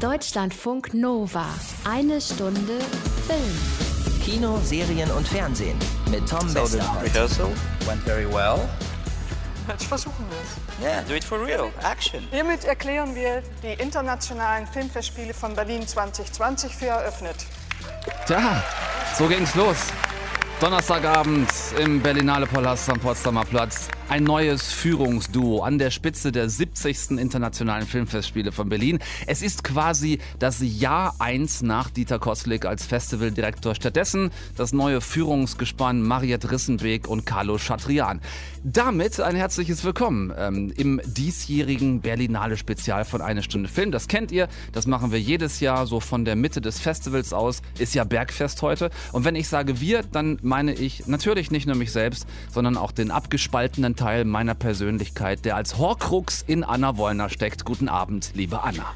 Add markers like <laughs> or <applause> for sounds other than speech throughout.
Deutschlandfunk Nova. Eine Stunde Film. Kino, Serien und Fernsehen mit Tom So Westerholt. rehearsal went very well. Jetzt versuchen wir es. Yeah, do it for real. Action. Hiermit erklären wir die internationalen Filmfestspiele von Berlin 2020 für eröffnet. Tja, so ging's los. Donnerstagabend im Berlinale Palast am Potsdamer Platz. Ein neues Führungsduo an der Spitze der 70. Internationalen Filmfestspiele von Berlin. Es ist quasi das Jahr 1 nach Dieter Koslik als Festivaldirektor. Stattdessen das neue Führungsgespann Mariette Rissenbeek und Carlo Chatrian. Damit ein herzliches Willkommen ähm, im diesjährigen Berlinale Spezial von Eine Stunde Film. Das kennt ihr, das machen wir jedes Jahr so von der Mitte des Festivals aus. Ist ja Bergfest heute. Und wenn ich sage wir, dann meine ich natürlich nicht nur mich selbst, sondern auch den abgespaltenen Teil meiner Persönlichkeit, der als Horcrux in Anna Wollner steckt. Guten Abend, liebe Anna.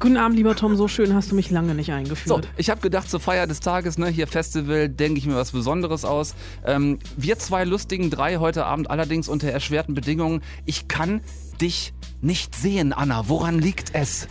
Guten Abend, lieber Tom. So schön hast du mich lange nicht So, eingeführt. ich habe gedacht, zur Feier des Tages, ne, hier Festival, denke ich mir was Besonderes aus. Ähm, wir zwei lustigen drei heute Abend allerdings unter erschwerten Bedingungen. Ich kann dich nicht sehen, Anna. Woran liegt es?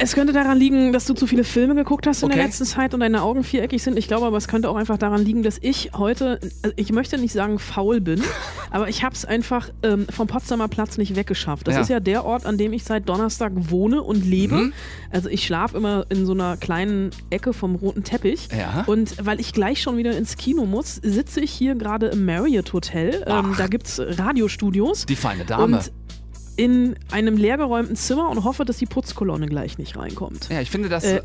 Es könnte daran liegen, dass du zu viele Filme geguckt hast in der Okay. letzten Zeit und deine Augen viereckig sind. Ich glaube aber, es könnte auch einfach daran liegen, dass ich heute, also ich möchte nicht sagen faul bin, <laughs> aber ich habe es einfach ähm, vom Potsdamer Platz nicht weggeschafft. Das Ja. ist ja der Ort, an dem ich seit Donnerstag wohne und lebe. Mhm. Also ich schlafe immer in so einer kleinen Ecke vom roten Teppich. Ja. Und weil ich gleich schon wieder ins Kino muss, sitze ich hier gerade im Marriott Hotel. Ähm, da gibt es Radiostudios. Die feine Dame. Und in einem leergeräumten Zimmer und hoffe, dass die Putzkolonne gleich nicht reinkommt. ja, ich finde das. Äh,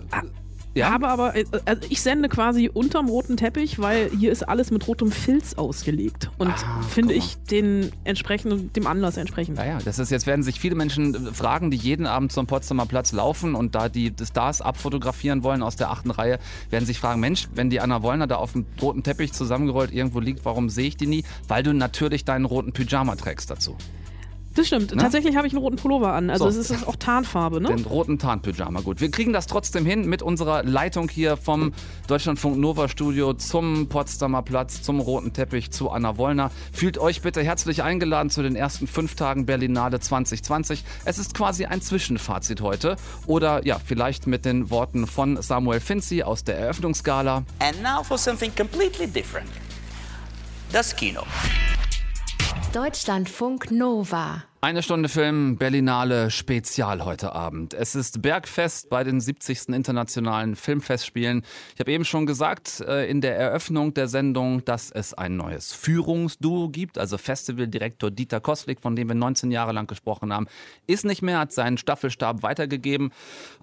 ja? Habe aber, äh, also ich sende quasi unterm roten Teppich, weil hier ist alles mit rotem Filz ausgelegt. Und Ah, finde ich den entsprechend, dem Anlass entsprechend. Ja, ja, das ist jetzt werden sich viele Menschen äh, fragen, die jeden Abend zum Potsdamer Platz laufen und da die Stars abfotografieren wollen aus der achten Reihe, werden sich fragen, Mensch, wenn die Anna Wollner da auf dem roten Teppich zusammengerollt irgendwo liegt, warum sehe ich die nie? Weil du natürlich deinen roten Pyjama trägst dazu. Das stimmt. Na? Tatsächlich habe ich einen roten Pullover an. Also So. es ist auch Tarnfarbe, ne? Den roten Tarnpyjama. Gut, wir kriegen das trotzdem hin mit unserer Leitung hier vom Deutschlandfunk Nova Studio zum Potsdamer Platz, zum roten Teppich, zu Anna Wollner. Fühlt euch bitte herzlich eingeladen zu den ersten fünf Tagen Berlinale 2020. Es ist quasi ein Zwischenfazit heute. Oder ja, vielleicht mit den Worten von Samuel Finzi aus der Eröffnungsgala. And now for something completely different. Das Kino. Deutschlandfunk Nova. Eine Stunde Film, Berlinale Spezial heute Abend. Es ist Bergfest bei den 70. Internationalen Filmfestspielen. Ich habe eben schon gesagt äh, in der Eröffnung der Sendung, dass es ein neues Führungsduo gibt. Also Festivaldirektor Dieter Koslik, von dem wir 19 Jahre lang gesprochen haben, ist nicht mehr, hat seinen Staffelstab weitergegeben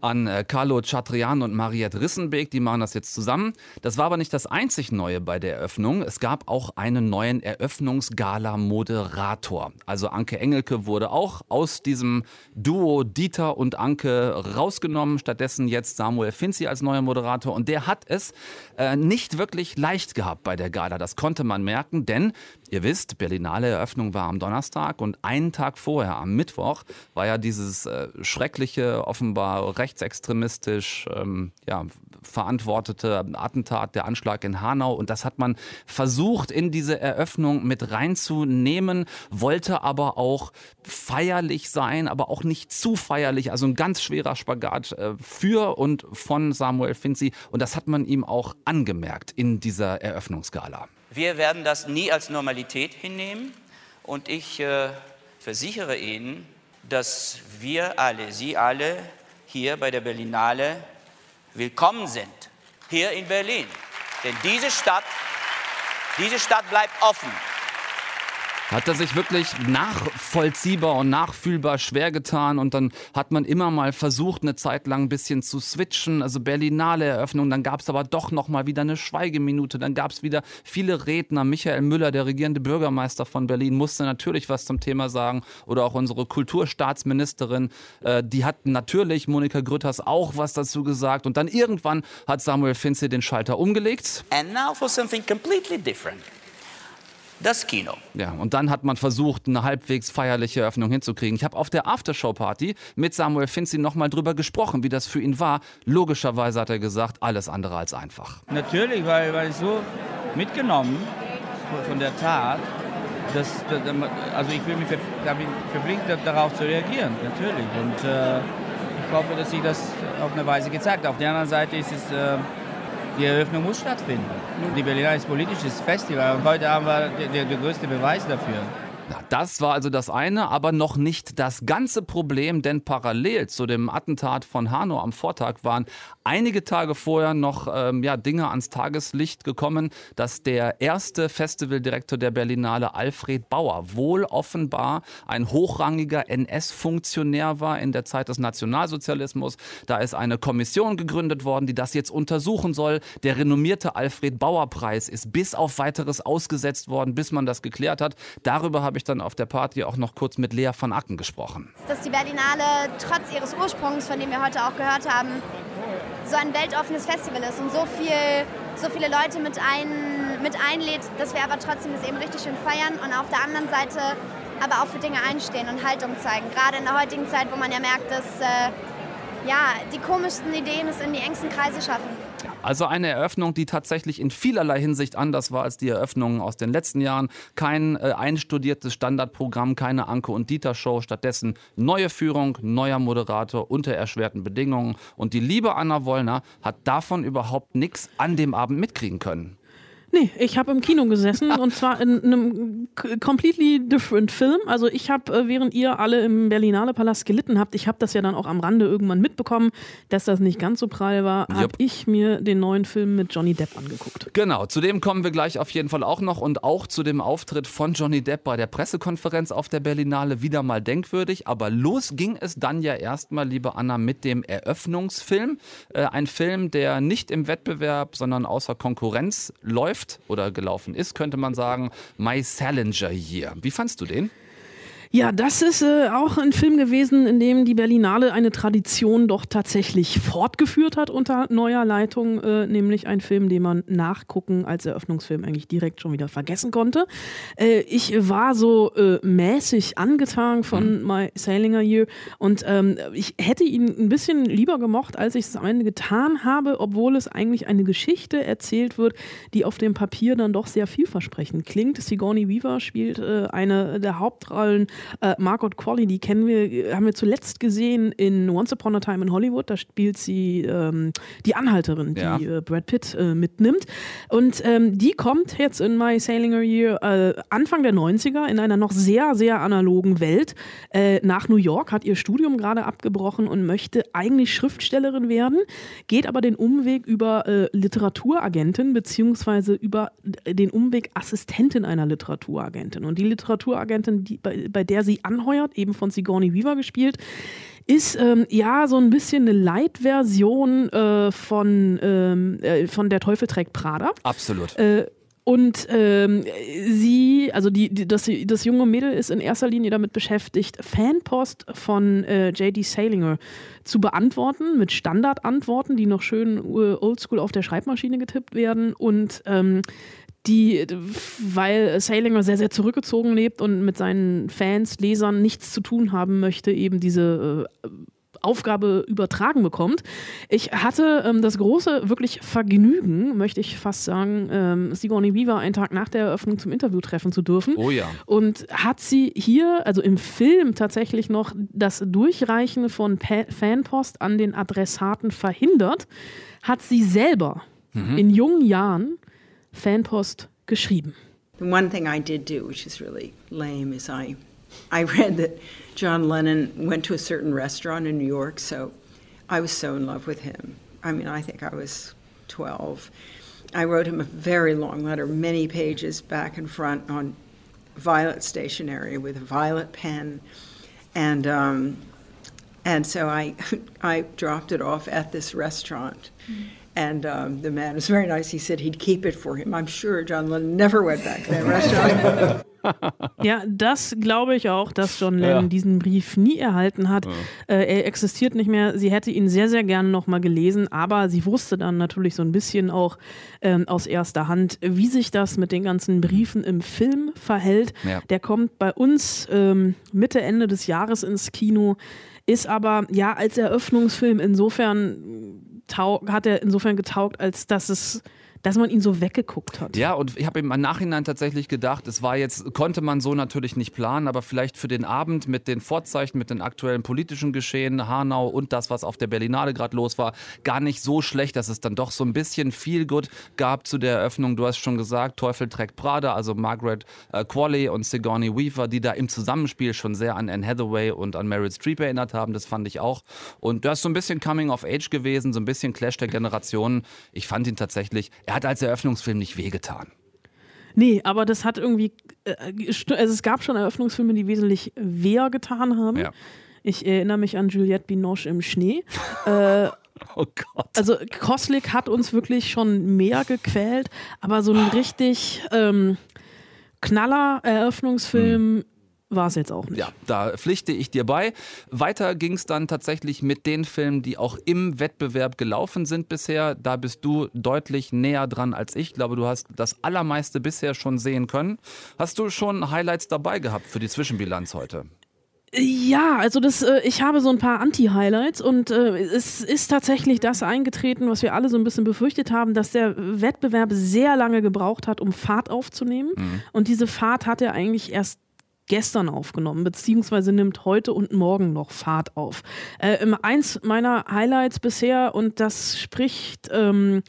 an äh, Carlo Chatrian und Mariette Rissenbeek. Die machen das jetzt zusammen. Das war aber nicht das einzig Neue bei der Eröffnung. Es gab auch einen neuen Eröffnungsgala-Moderator. Also Anke Engelke wurde auch aus diesem Duo Dieter und Anke rausgenommen. Stattdessen jetzt Samuel Finzi als neuer Moderator. Und der hat es äh, nicht wirklich leicht gehabt bei der Gala. Das konnte man merken, denn ihr wisst, Berlinale Eröffnung war am Donnerstag und einen Tag vorher, am Mittwoch, war ja dieses äh, schreckliche, offenbar rechtsextremistisch ähm, ja, verantwortete Attentat, der Anschlag in Hanau. Und das hat man versucht, in diese Eröffnung mit reinzunehmen, wollte aber auch feierlich sein, aber auch nicht zu feierlich. Also ein ganz schwerer Spagat äh, für und von Samuel Finzi. Und das hat man ihm auch angemerkt in dieser Eröffnungsgala. Wir werden das nie als Normalität hinnehmen. Und ich äh, versichere Ihnen, dass wir alle, Sie alle hier bei der Berlinale willkommen sind. Hier in Berlin. Denn diese Stadt, diese Stadt bleibt offen. Hat er sich wirklich nachvollziehbar und nachfühlbar schwer getan und dann hat man immer mal versucht, eine Zeit lang ein bisschen zu switchen, also Berlinale Eröffnung, dann gab es aber doch nochmal wieder eine Schweigeminute, dann gab es wieder viele Redner. Michael Müller, der regierende Bürgermeister von Berlin, musste natürlich was zum Thema sagen oder auch unsere Kulturstaatsministerin, äh, die hat natürlich, Monika Grütters, auch was dazu gesagt und dann irgendwann hat Samuel Finzi den Schalter umgelegt. And now for something completely different. Das Kino. Ja, und dann hat man versucht, eine halbwegs feierliche Eröffnung hinzukriegen. Ich habe auf der Aftershow-Party mit Samuel Finzi nochmal drüber gesprochen, wie das für ihn war. Logischerweise hat er gesagt, alles andere als einfach. Natürlich, weil, weil ich so mitgenommen von- der Tat, dass, dass also ich will mich ich verpflichtet darauf zu reagieren, natürlich. Und äh, hoffe, dass sich das auf eine Weise gezeigt. Auf der anderen Seite ist es, äh, die Eröffnung muss stattfinden. Die Berlinale ist politisches Festival und heute haben wir den, den größten Beweis dafür. Na, das war also das eine, aber noch nicht das ganze Problem, denn parallel zu dem Attentat von Hanau am Vortag waren einige Tage vorher noch ähm, ja, Dinge ans Tageslicht gekommen, dass der erste Festivaldirektor der Berlinale, Alfred Bauer, wohl offenbar ein hochrangiger NS-Funktionär war in der Zeit des Nationalsozialismus. Da ist eine Kommission gegründet worden, die das jetzt untersuchen soll. Der renommierte Alfred Bauer-Preis ist bis auf weiteres ausgesetzt worden, bis man das geklärt hat. Darüber habe ich dann auf der Party auch noch kurz mit Lea von Acken gesprochen. Dass die Berlinale trotz ihres Ursprungs, von dem wir heute auch gehört haben, so ein weltoffenes Festival ist und so, viel, so viele Leute mit, ein, mit einlädt, dass wir aber trotzdem das eben richtig schön feiern und auf der anderen Seite aber auch für Dinge einstehen und Haltung zeigen. Gerade in der heutigen Zeit, wo man ja merkt, dass äh, ja, die komischsten Ideen es in die engsten Kreise schaffen. Also eine Eröffnung, die tatsächlich in vielerlei Hinsicht anders war als die Eröffnungen aus den letzten Jahren. Kein äh, einstudiertes Standardprogramm, keine Anke und Dieter Show, stattdessen neue Führung, neuer Moderator unter erschwerten Bedingungen. Und die liebe Anna Wollner hat davon überhaupt nichts an dem Abend mitkriegen können. Nee, ich habe im Kino gesessen <laughs> und zwar in einem completely different Film. Also ich habe, äh, während ihr alle im Berlinale Palast gelitten habt, ich habe das ja dann auch am Rande irgendwann mitbekommen, dass das nicht ganz so prall war, Yep. habe ich mir den neuen Film mit Johnny Depp angeguckt. Genau, zu dem kommen wir gleich auf jeden Fall auch noch und auch zu dem Auftritt von Johnny Depp bei der Pressekonferenz auf der Berlinale wieder mal denkwürdig. Aber los ging es dann ja erstmal, liebe Anna, mit dem Eröffnungsfilm. Äh, ein Film, der nicht im Wettbewerb, sondern außer Konkurrenz läuft oder gelaufen ist, könnte man sagen. My Salinger Year. Wie fandst du den? Ja, das ist äh, auch ein Film gewesen, in dem die Berlinale eine Tradition doch tatsächlich fortgeführt hat unter neuer Leitung, äh, nämlich ein Film, den man nachgucken als Eröffnungsfilm eigentlich direkt schon wieder vergessen konnte. Äh, ich war so äh, mäßig angetan von My Salinger Year und ähm, ich hätte ihn ein bisschen lieber gemocht, als ich es am Ende getan habe, obwohl es eigentlich eine Geschichte erzählt wird, die auf dem Papier dann doch sehr vielversprechend klingt. Sigourney Weaver spielt äh, eine der Hauptrollen äh, Margot Qualley, die kennen wir, haben wir zuletzt gesehen in Once Upon a Time in Hollywood. Da spielt sie ähm, die Anhalterin, die Ja. äh, Brad Pitt äh, mitnimmt. Und ähm, die kommt jetzt in My Salinger Year äh, Anfang der 90er in einer noch sehr, sehr analogen Welt äh, nach New York, hat ihr Studium gerade abgebrochen und möchte eigentlich Schriftstellerin werden, geht aber den Umweg über äh, Literaturagentin beziehungsweise über den Umweg Assistentin einer Literaturagentin. Und die Literaturagentin, die, bei, bei der sie anheuert, eben von Sigourney Weaver gespielt, ist ähm, ja so ein bisschen eine Light-Version äh, von, ähm, äh, von Der Teufel trägt Prada. Absolut. Äh, und ähm, sie, also die, die, das, das junge Mädel ist in erster Linie damit beschäftigt, Fanpost von äh, J.D. Salinger zu beantworten, mit Standardantworten, die noch schön äh, oldschool auf der Schreibmaschine getippt werden. Und ähm, die, weil Salinger sehr, sehr zurückgezogen lebt und mit seinen Fans, Lesern nichts zu tun haben möchte, eben diese äh, Aufgabe übertragen bekommt. Ich hatte ähm, das große, wirklich Vergnügen, möchte ich fast sagen, ähm, Sigourney Weaver einen Tag nach der Eröffnung zum Interview treffen zu dürfen. Oh ja. Und hat sie hier, also im Film tatsächlich noch das Durchreichen von pa Fanpost an den Adressaten verhindert, hat sie selber in jungen Jahren Fanpost geschrieben. The one thing I did do, which is really lame, is I, I read that John Lennon went to a certain restaurant in New York, so I was so in love with him. I mean, I think I was 12. I wrote him a very long letter, many pages back and front on violet stationery with a violet pen, and um, and so I <laughs> I dropped it off at this restaurant. And um, the man was very nice. He said he'd keep it for him. I'm sure John Lennon never went back to that <laughs> restaurant. <laughs> Ja, das glaube ich auch, dass John Lennon Ja. diesen Brief nie erhalten hat. Äh, er existiert nicht mehr. Sie hätte ihn sehr, sehr gerne nochmal gelesen, aber sie wusste dann natürlich so ein bisschen auch ähm, aus erster Hand, wie sich das mit den ganzen Briefen im Film verhält. Ja. Der kommt bei uns ähm, Mitte, Ende des Jahres ins Kino, ist aber ja als Eröffnungsfilm insofern hat er insofern getaugt, als dass es dass man ihn so weggeguckt hat. Ja, und ich habe im Nachhinein tatsächlich gedacht, es war jetzt, konnte man so natürlich nicht planen, aber vielleicht für den Abend mit den Vorzeichen, mit den aktuellen politischen Geschehen, Hanau und das, was auf der Berlinale gerade los war, gar nicht so schlecht, dass es dann doch so ein bisschen viel gut gab zu der Eröffnung. Du hast schon gesagt, Teufel trägt Prada, also Margaret äh, Qualley und Sigourney Weaver, die da im Zusammenspiel schon sehr an Anne Hathaway und an Meryl Streep erinnert haben. Das fand ich auch. Und das ist so ein bisschen Coming of Age gewesen, so ein bisschen Clash der Generationen. Ich fand ihn tatsächlich, er hat als Eröffnungsfilm nicht wehgetan. Nee, aber das hat irgendwie, äh, also es gab schon Eröffnungsfilme, die wesentlich weher getan haben. Ja. Ich erinnere mich an Juliette Binoche im Schnee. <laughs> äh, Oh Gott. also Koslik hat uns wirklich schon mehr gequält, aber so ein richtig ähm, knaller Eröffnungsfilm war es jetzt auch nicht. Ja, da pflichte ich dir bei. Weiter ging es dann tatsächlich mit den Filmen, die auch im Wettbewerb gelaufen sind bisher. Da bist du deutlich näher dran als ich. Ich glaube, du hast das Allermeiste bisher schon sehen können. Hast du schon Highlights dabei gehabt für die Zwischenbilanz heute? Ja, also das, äh, ich habe so ein paar Anti-Highlights und äh, es ist tatsächlich das eingetreten, was wir alle so ein bisschen befürchtet haben, dass der Wettbewerb sehr lange gebraucht hat, um Fahrt aufzunehmen. Und diese Fahrt hat er eigentlich erst gestern aufgenommen, beziehungsweise nimmt heute und morgen noch Fahrt auf. Äh, eins meiner Highlights bisher, und das spricht ähm,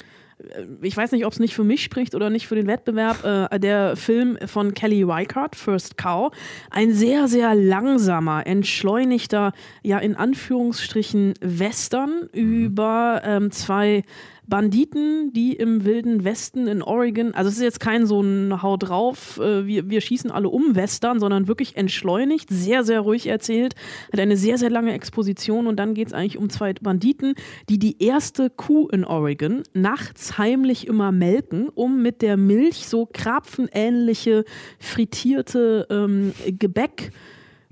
ich weiß nicht, ob es nicht für mich spricht oder nicht für den Wettbewerb, äh, der Film von Kelly Reichardt, First Cow. Ein sehr, sehr langsamer, entschleunigter, ja in Anführungsstrichen Western über ähm, zwei Banditen, die im wilden Westen in Oregon, also es ist jetzt kein so ein Hau drauf, äh, wir, wir schießen alle um Western, sondern wirklich entschleunigt, sehr, sehr ruhig erzählt, hat eine sehr, sehr lange Exposition und dann geht es eigentlich um zwei Banditen, die die erste Kuh in Oregon nachts heimlich immer melken, um mit der Milch so krapfenähnliche frittierte ähm, Gebäck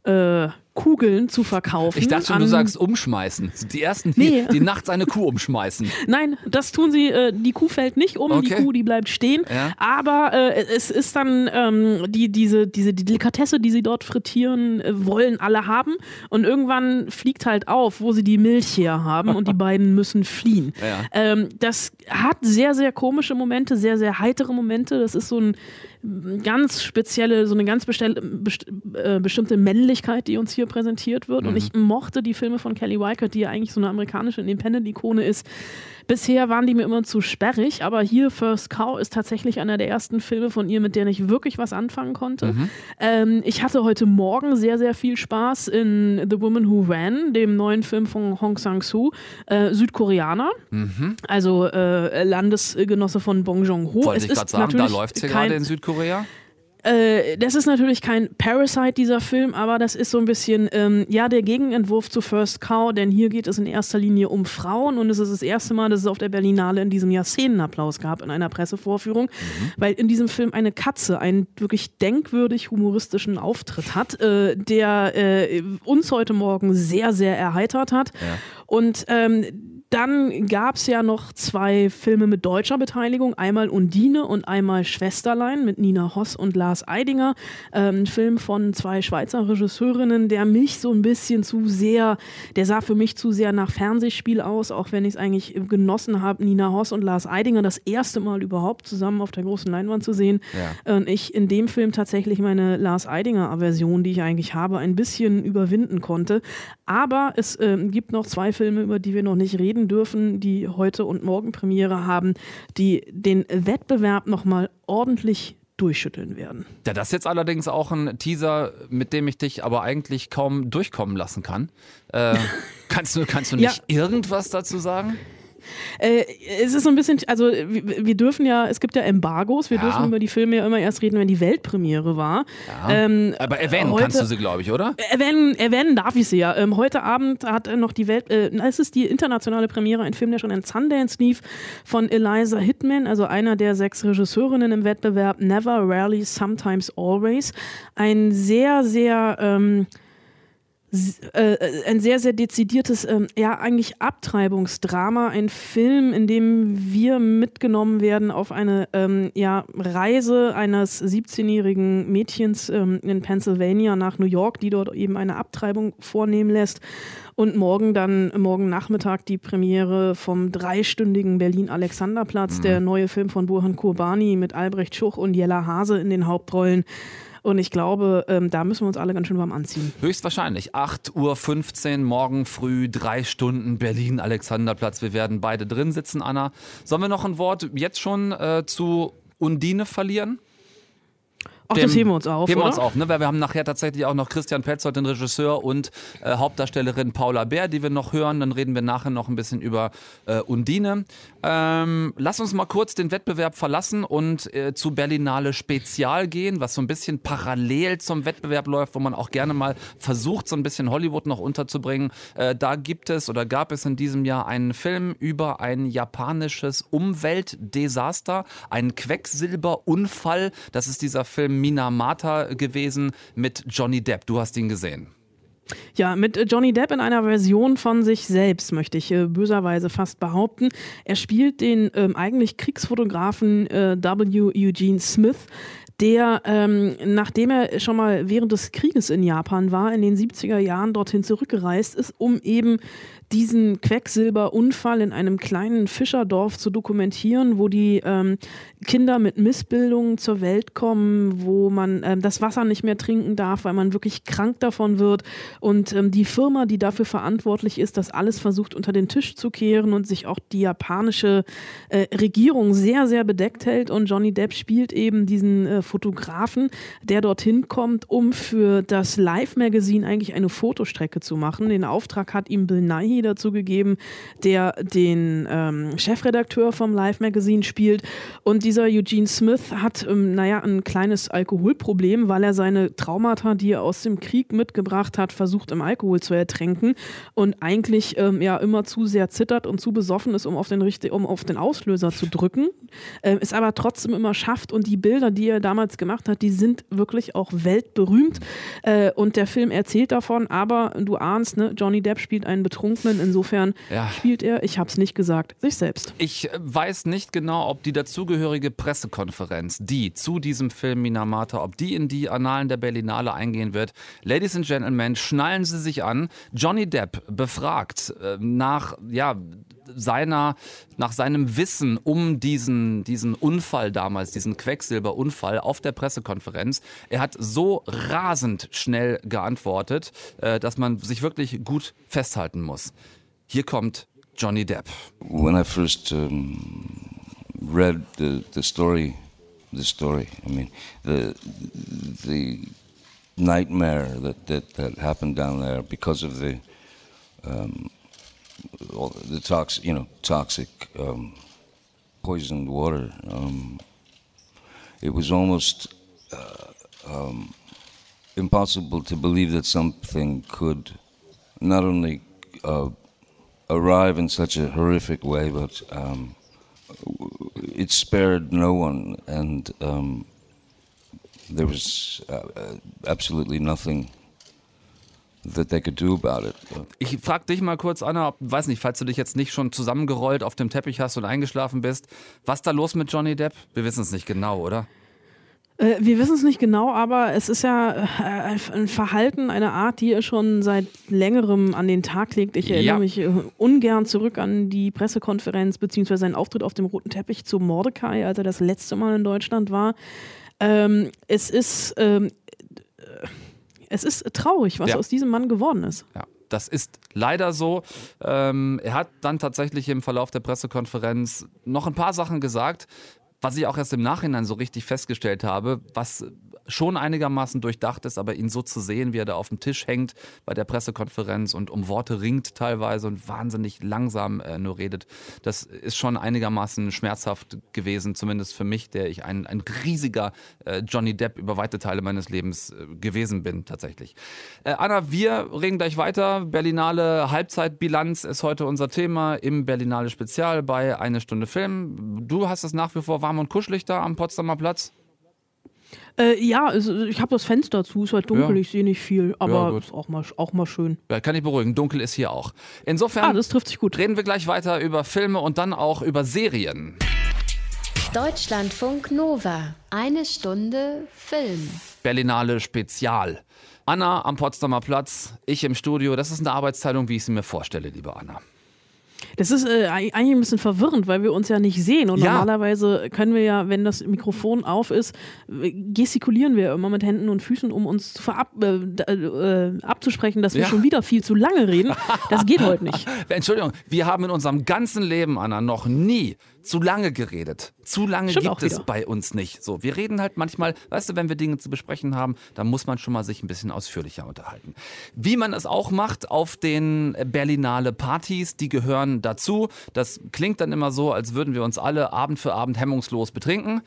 äh, Kugeln zu verkaufen. Ich dachte schon, du sagst umschmeißen. Die ersten, die, Nee. die nachts eine Kuh umschmeißen. <laughs> Nein, das tun sie. Äh, die Kuh fällt nicht um, die Okay. Kuh, die bleibt stehen. Ja. Aber äh, es ist dann ähm, die, diese, diese die Delikatesse, die sie dort frittieren, äh, wollen alle haben. Und irgendwann fliegt halt auf, wo sie die Milch her haben und die <laughs> beiden müssen fliehen. Ja. Ähm, das hat sehr, sehr komische Momente, sehr, sehr heitere Momente. Das ist so ein ganz spezielle, so eine ganz best, äh, bestimmte Männlichkeit, die uns hier präsentiert wird. Und ich mochte die Filme von Kelly Reichardt, die ja eigentlich so eine amerikanische Independent-Ikone ist. Bisher waren die mir immer zu sperrig, aber hier First Cow ist tatsächlich einer der ersten Filme von ihr, mit denen ich wirklich was anfangen konnte. Ähm, ich hatte heute Morgen sehr, sehr viel Spaß in The Woman Who Ran, dem neuen Film von Hong Sang-soo, äh, Südkoreaner, also äh, Landesgenosse von Bong Joon-ho. Wollte Es ich gerade sagen, da läuft kein- gerade in Südkorea. Äh, das ist natürlich kein Parasite, dieser Film, aber das ist so ein bisschen, ähm, ja, der Gegenentwurf zu First Cow, denn hier geht es in erster Linie um Frauen und es ist das erste Mal, dass es auf der Berlinale in diesem Jahr Szenenapplaus gab in einer Pressevorführung, weil in diesem Film eine Katze einen wirklich denkwürdig humoristischen Auftritt hat, äh, der äh, uns heute Morgen sehr, sehr erheitert hat. Und ähm, dann gab es ja noch zwei Filme mit deutscher Beteiligung, einmal Undine und einmal Schwesterlein mit Nina Hoss und Lars Eidinger. Ähm, ein Film von zwei Schweizer Regisseurinnen, der mich so ein bisschen zu sehr, der sah für mich zu sehr nach Fernsehspiel aus, auch wenn ich es eigentlich genossen habe, Nina Hoss und Lars Eidinger das erste Mal überhaupt zusammen auf der großen Leinwand zu sehen. Und ich in dem Film tatsächlich meine Lars Eidinger-Aversion, die ich eigentlich habe, ein bisschen überwinden konnte. Aber es ähm, gibt noch zwei Filme, über die wir noch nicht reden dürfen, die heute und morgen Premiere haben, die den Wettbewerb nochmal ordentlich durchschütteln werden. Ja, das ist jetzt allerdings auch ein Teaser, mit dem ich dich aber eigentlich kaum durchkommen lassen kann. Äh, <laughs> kannst, du, kannst du nicht irgendwas dazu sagen? Äh, es ist so ein bisschen, also wir, wir dürfen ja, es gibt ja Embargos, wir Ja. dürfen über die Filme ja immer erst reden, wenn die Weltpremiere war. Ähm, Aber erwähnen heute- kannst du sie, glaube ich, oder? Erwähnen, erwähnen darf ich sie ja. Ähm, heute Abend hat äh, noch die Welt, äh, es ist die internationale Premiere, ein Film, der schon in Sundance lief, von Eliza Hitman, also einer der sechs Regisseurinnen im Wettbewerb Never, Rarely, Sometimes, Always. Ein sehr, sehr ähm, äh, ein sehr, sehr dezidiertes, ähm, ja, eigentlich Abtreibungsdrama, ein Film, in dem wir mitgenommen werden auf eine ähm, ja, Reise eines 17-jährigen Mädchens ähm, in Pennsylvania nach New York, die dort eben eine Abtreibung vornehmen lässt. Und morgen dann, morgen Nachmittag die Premiere vom dreistündigen Berlin-Alexanderplatz, der neue Film von Burhan Kurbani mit Albrecht Schuch und Jella Hase in den Hauptrollen. Und ich glaube, ähm, da müssen wir uns alle ganz schön warm anziehen. Höchstwahrscheinlich. 8.15 Uhr morgen früh, drei Stunden Berlin, Alexanderplatz. Wir werden beide drin sitzen, Anna. Sollen wir noch ein Wort jetzt schon äh, zu Undine verlieren? Ach, das heben wir uns auf. Heben wir uns auf, ne? Weil wir haben nachher tatsächlich auch noch Christian Petzold, den Regisseur, und äh, Hauptdarstellerin Paula Bär, die wir noch hören. Dann reden wir nachher noch ein bisschen über äh, Undine. Ähm, lass uns mal kurz den Wettbewerb verlassen und äh, zu Berlinale Spezial gehen, was so ein bisschen parallel zum Wettbewerb läuft, wo man auch gerne mal versucht, so ein bisschen Hollywood noch unterzubringen. Äh, da gibt es oder gab es in diesem Jahr einen Film über ein japanisches Umweltdesaster, einen Quecksilberunfall. Das ist dieser Film Minamata gewesen mit Johnny Depp. Du hast ihn gesehen. Ja, mit äh, Johnny Depp in einer Version von sich selbst, möchte ich äh, böserweise fast behaupten. Er spielt den ähm, eigentlich Kriegsfotografen äh, W. Eugene Smith, der, ähm, nachdem er schon mal während des Krieges in Japan war, in den 70er Jahren dorthin zurückgereist ist, um eben diesen Quecksilberunfall in einem kleinen Fischerdorf zu dokumentieren, wo die ähm, Kinder mit Missbildungen zur Welt kommen, wo man ähm, das Wasser nicht mehr trinken darf, weil man wirklich krank davon wird. Und ähm, die Firma, die dafür verantwortlich ist, das alles versucht unter den Tisch zu kehren und sich auch die japanische äh, Regierung sehr, sehr bedeckt hält. Und Johnny Depp spielt eben diesen äh, Fotografen, der dorthin kommt, um für das Live-Magazin eigentlich eine Fotostrecke zu machen. Den Auftrag hat ihm Bill Nighy dazu gegeben, der den ähm, Chefredakteur vom Live-Magazin spielt. Und dieser Eugene Smith hat, ähm, naja, ein kleines Alkoholproblem, weil er seine Traumata, die er aus dem Krieg mitgebracht hat, versucht im Alkohol zu ertränken und eigentlich ähm, ja immer zu sehr zittert und zu besoffen ist, um auf den, richtig, um auf den Auslöser zu drücken, äh, es aber trotzdem immer schafft. Und die Bilder, die er damals gemacht hat, die sind wirklich auch weltberühmt. Äh, und der Film erzählt davon, aber du ahnst, ne, Johnny Depp spielt einen Betrunkenen, insofern Ja. spielt er, ich hab's nicht gesagt, sich selbst. Ich äh, weiß nicht genau, ob die dazugehörige Pressekonferenz, die zu diesem Film Minamata, ob die in die Annalen der Berlinale eingehen wird. Ladies and Gentlemen, schnallen Sie sich an. Johnny Depp befragt äh, nach, ja, seiner, nach seinem Wissen um diesen, diesen Unfall damals, diesen Quecksilberunfall auf der Pressekonferenz. Er hat so rasend schnell geantwortet, äh, dass man sich wirklich gut festhalten muss. Hier kommt Johnny Depp. when I first um, read the, the story, the story, I mean, the the nightmare that, that, that happened down there because of the um, the toxic, you know, toxic um, poisoned water. Um, it was almost uh, um, impossible to believe that something could not only uh, arrive in such a horrific way, but um, it spared no one, and um, there was uh, uh, absolutely nothing that they could do about it. Ich frag dich mal kurz, Anna, ob, weiß nicht, falls du dich jetzt nicht schon zusammengerollt auf dem Teppich hast und eingeschlafen bist. Was ist da los mit Johnny Depp? Wir wissen es nicht genau, oder? Äh, wir wissen es nicht genau, aber es ist ja äh, ein Verhalten, eine Art, die er schon seit längerem an den Tag legt. Ich erinnere Ja. mich äh, ungern zurück an die Pressekonferenz bzw. seinen Auftritt auf dem roten Teppich zu Mordecai, als er das letzte Mal in Deutschland war. Ähm, es ist ähm, äh, es ist traurig, was Ja. aus diesem Mann geworden ist. Ja, das ist leider so. Ähm, er hat dann tatsächlich im Verlauf der Pressekonferenz noch ein paar Sachen gesagt, was ich auch erst im Nachhinein so richtig festgestellt habe, was schon einigermaßen durchdacht ist, aber ihn so zu sehen, wie er da auf dem Tisch hängt bei der Pressekonferenz und um Worte ringt teilweise und wahnsinnig langsam äh, nur redet, das ist schon einigermaßen schmerzhaft gewesen, zumindest für mich, der ich ein, ein riesiger äh, Johnny Depp über weite Teile meines Lebens äh, gewesen bin, tatsächlich. Äh, Anna, wir reden gleich weiter. Berlinale Halbzeitbilanz ist heute unser Thema im Berlinale Spezial bei Eine Stunde Film. Du hast es nach wie vor warm und kuschelig da am Potsdamer Platz. Äh, ja, also ich habe das Fenster zu, es ist halt dunkel, Ja. ich sehe nicht viel, aber gut. ist auch mal, auch mal schön. Ja, kann ich beruhigen. Dunkel ist hier auch. Insofern Ah, das trifft sich gut. reden wir gleich weiter über Filme und dann auch über Serien. Deutschlandfunk Nova. Eine Stunde Film. Berlinale Spezial. Anna am Potsdamer Platz, ich im Studio. Das ist eine Arbeitsteilung, wie ich sie mir vorstelle, liebe Anna. Das ist äh, eigentlich ein bisschen verwirrend, weil wir uns ja nicht sehen. Und Ja. normalerweise können wir ja, wenn das Mikrofon auf ist, äh, gestikulieren wir immer mit Händen und Füßen, um uns zu verab äh, d- äh, abzusprechen, dass wir Ja. schon wieder viel zu lange reden. Das geht heute nicht. <laughs> Entschuldigung, wir haben in unserem ganzen Leben, Anna, noch nie zu lange geredet. Zu lange Stimmt gibt es bei uns nicht. So, wir reden halt manchmal, weißt du, wenn wir Dinge zu besprechen haben, dann muss man schon mal sich ein bisschen ausführlicher unterhalten. Wie man es auch macht auf den Berlinale Partys, die gehören dazu. Das klingt dann immer so, als würden wir uns alle Abend für Abend hemmungslos betrinken.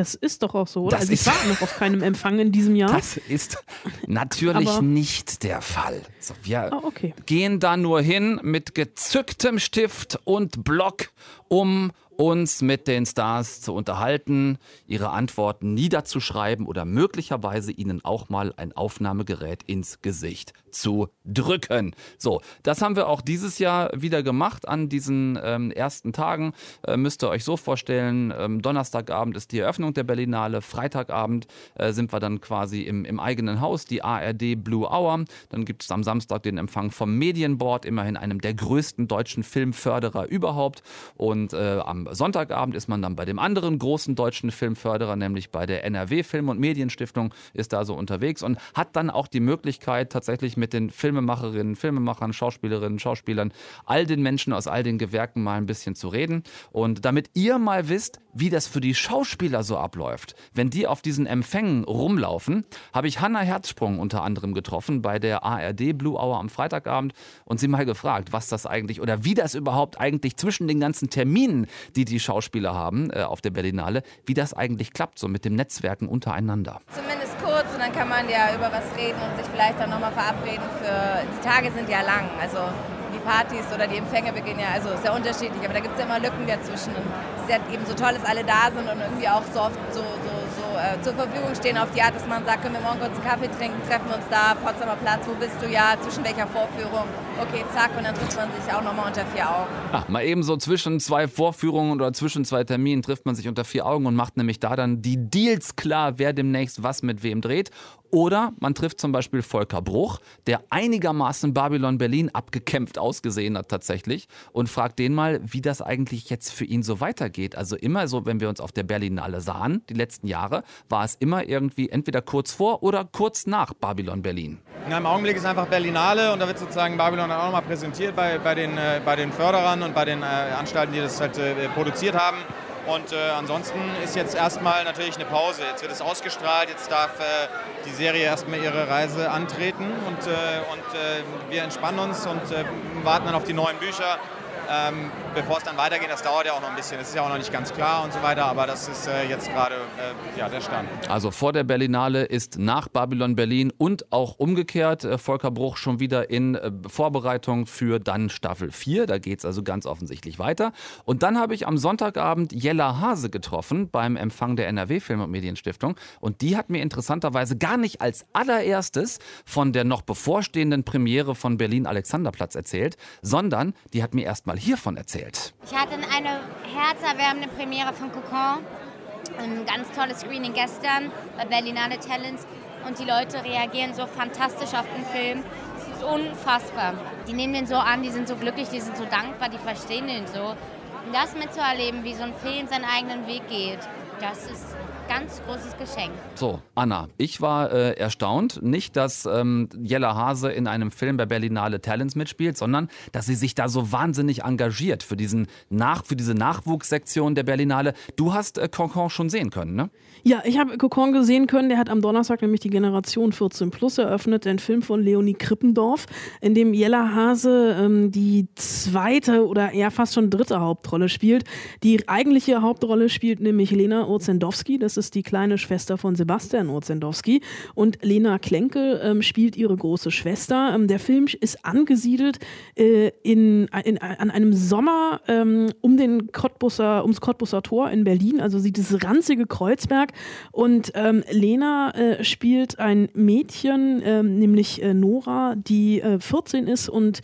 Das ist doch auch so, oder? Das Also ich war noch auf keinem Empfang in diesem Jahr. Das ist natürlich Aber- nicht der Fall. So, wir Ah, okay. gehen da nur hin mit gezücktem Stift und Block, um uns mit den Stars zu unterhalten, ihre Antworten niederzuschreiben oder möglicherweise ihnen auch mal ein Aufnahmegerät ins Gesicht zu drücken. So, das haben wir auch dieses Jahr wieder gemacht an diesen ähm, ersten Tagen. Äh, müsst ihr euch so vorstellen, ähm, Donnerstagabend ist die Eröffnung der Berlinale, Freitagabend äh, sind wir dann quasi im, im eigenen Haus, die ARD Blue Hour. Dann gibt es am Samstag den Empfang vom Medienboard, immerhin einem der größten deutschen Filmförderer überhaupt. Und äh, am Sonntagabend ist man dann bei dem anderen großen deutschen Filmförderer, nämlich bei der NRW Film- und Medienstiftung, ist da so unterwegs und hat dann auch die Möglichkeit, tatsächlich mit den Filmemacherinnen, Filmemachern, Schauspielerinnen, Schauspielern, all den Menschen aus all den Gewerken mal ein bisschen zu reden. Und damit ihr mal wisst, wie das für die Schauspieler so abläuft, wenn die auf diesen Empfängen rumlaufen, habe ich Hanna Herzsprung unter anderem getroffen bei der ARD Blue Hour am Freitagabend und sie mal gefragt, was das eigentlich oder wie das überhaupt eigentlich zwischen den ganzen Terminen, die die Schauspieler haben äh, auf der Berlinale, wie das eigentlich klappt, so mit dem Netzwerken untereinander. Zumindest kurz und dann kann man ja über was reden und sich vielleicht dann nochmal verabreden für. Die Tage sind ja lang, also die Partys oder die Empfänge beginnen ja, also sehr unterschiedlich, aber da gibt es ja immer Lücken dazwischen. Und es ist ja eben so toll, dass alle da sind und irgendwie auch so oft so, so, so äh, zur Verfügung stehen auf die Art, dass man sagt, können wir morgen kurz einen Kaffee trinken, treffen uns da, Potsdamer Platz, wo bist du ja, zwischen welcher Vorführung, okay, zack, und dann trifft man sich auch nochmal unter vier Augen. Ah, mal eben so zwischen zwei Vorführungen oder zwischen zwei Terminen trifft man sich unter vier Augen und macht nämlich da dann die Deals klar, wer demnächst was mit wem dreht. Oder man trifft zum Beispiel Volker Bruch, der einigermaßen Babylon Berlin abgekämpft ausgesehen hat tatsächlich und fragt den mal, wie das eigentlich jetzt für ihn so weitergeht. Also immer so, wenn wir uns auf der Berlinale sahen, die letzten Jahre, war es immer irgendwie entweder kurz vor oder kurz nach Babylon Berlin. Na, Im Augenblick ist einfach Berlinale und da wird sozusagen Babylon dann auch nochmal präsentiert bei, bei, den, äh, bei den Förderern und bei den äh, Anstalten, die das halt äh, produziert haben. Und äh, ansonsten ist jetzt erstmal natürlich eine Pause. Jetzt wird es ausgestrahlt, jetzt darf äh, die Serie erstmal ihre Reise antreten und, und wir entspannen uns und warten dann auf die neuen Bücher. Ähm, bevor es dann weitergeht, das dauert ja auch noch ein bisschen. Das ist ja auch noch nicht ganz klar und so weiter, aber das ist äh, jetzt gerade äh, ja, der Stand. Also vor der Berlinale ist nach Babylon Berlin und auch umgekehrt äh, Volker Bruch schon wieder in äh, Vorbereitung für dann Staffel 4. Da geht es also ganz offensichtlich weiter. Und dann habe ich am Sonntagabend Jella Hase getroffen beim Empfang der NRW Film- und Medienstiftung. Und die hat mir interessanterweise gar nicht als allererstes von der noch bevorstehenden Premiere von Berlin Alexanderplatz erzählt, sondern die hat mir erst mal hiervon erzählt. Ich hatte eine herzerwärmende Premiere von Cocon. Ein ganz tolles Screening gestern bei Berlinale Talents. Und die Leute reagieren so fantastisch auf den Film. Es ist unfassbar. Die nehmen den so an, die sind so glücklich, die sind so dankbar, die verstehen den so. Und das mitzuerleben, wie so ein Film seinen eigenen Weg geht, das ist ganz großes Geschenk. So, Anna, ich war äh, erstaunt, nicht, dass ähm, Jella Hase in einem Film bei Berlinale Talents mitspielt, sondern dass sie sich da so wahnsinnig engagiert für, diesen Nach für diese Nachwuchssektion der Berlinale. Du hast äh, Concon schon sehen können, ne? Ja, ich habe Cocon gesehen können. Der hat am Donnerstag nämlich die Generation 14 Plus eröffnet, ein Film von Leonie Krippendorf, in dem Jella Hase ähm, die zweite oder eher fast schon dritte Hauptrolle spielt. Die eigentliche Hauptrolle spielt nämlich Lena Urzendowski, das ist die kleine Schwester von Sebastian Urzendowski. Und Lena Klenke ähm, spielt ihre große Schwester. Ähm, der Film ist angesiedelt äh, in, in, an einem Sommer ähm, um den Cottbusser, ums Cottbusser Tor in Berlin, also sieht dieses ranzige Kreuzberg. Und ähm, Lena äh, spielt ein Mädchen, ähm, nämlich äh, Nora, die äh, 14 ist und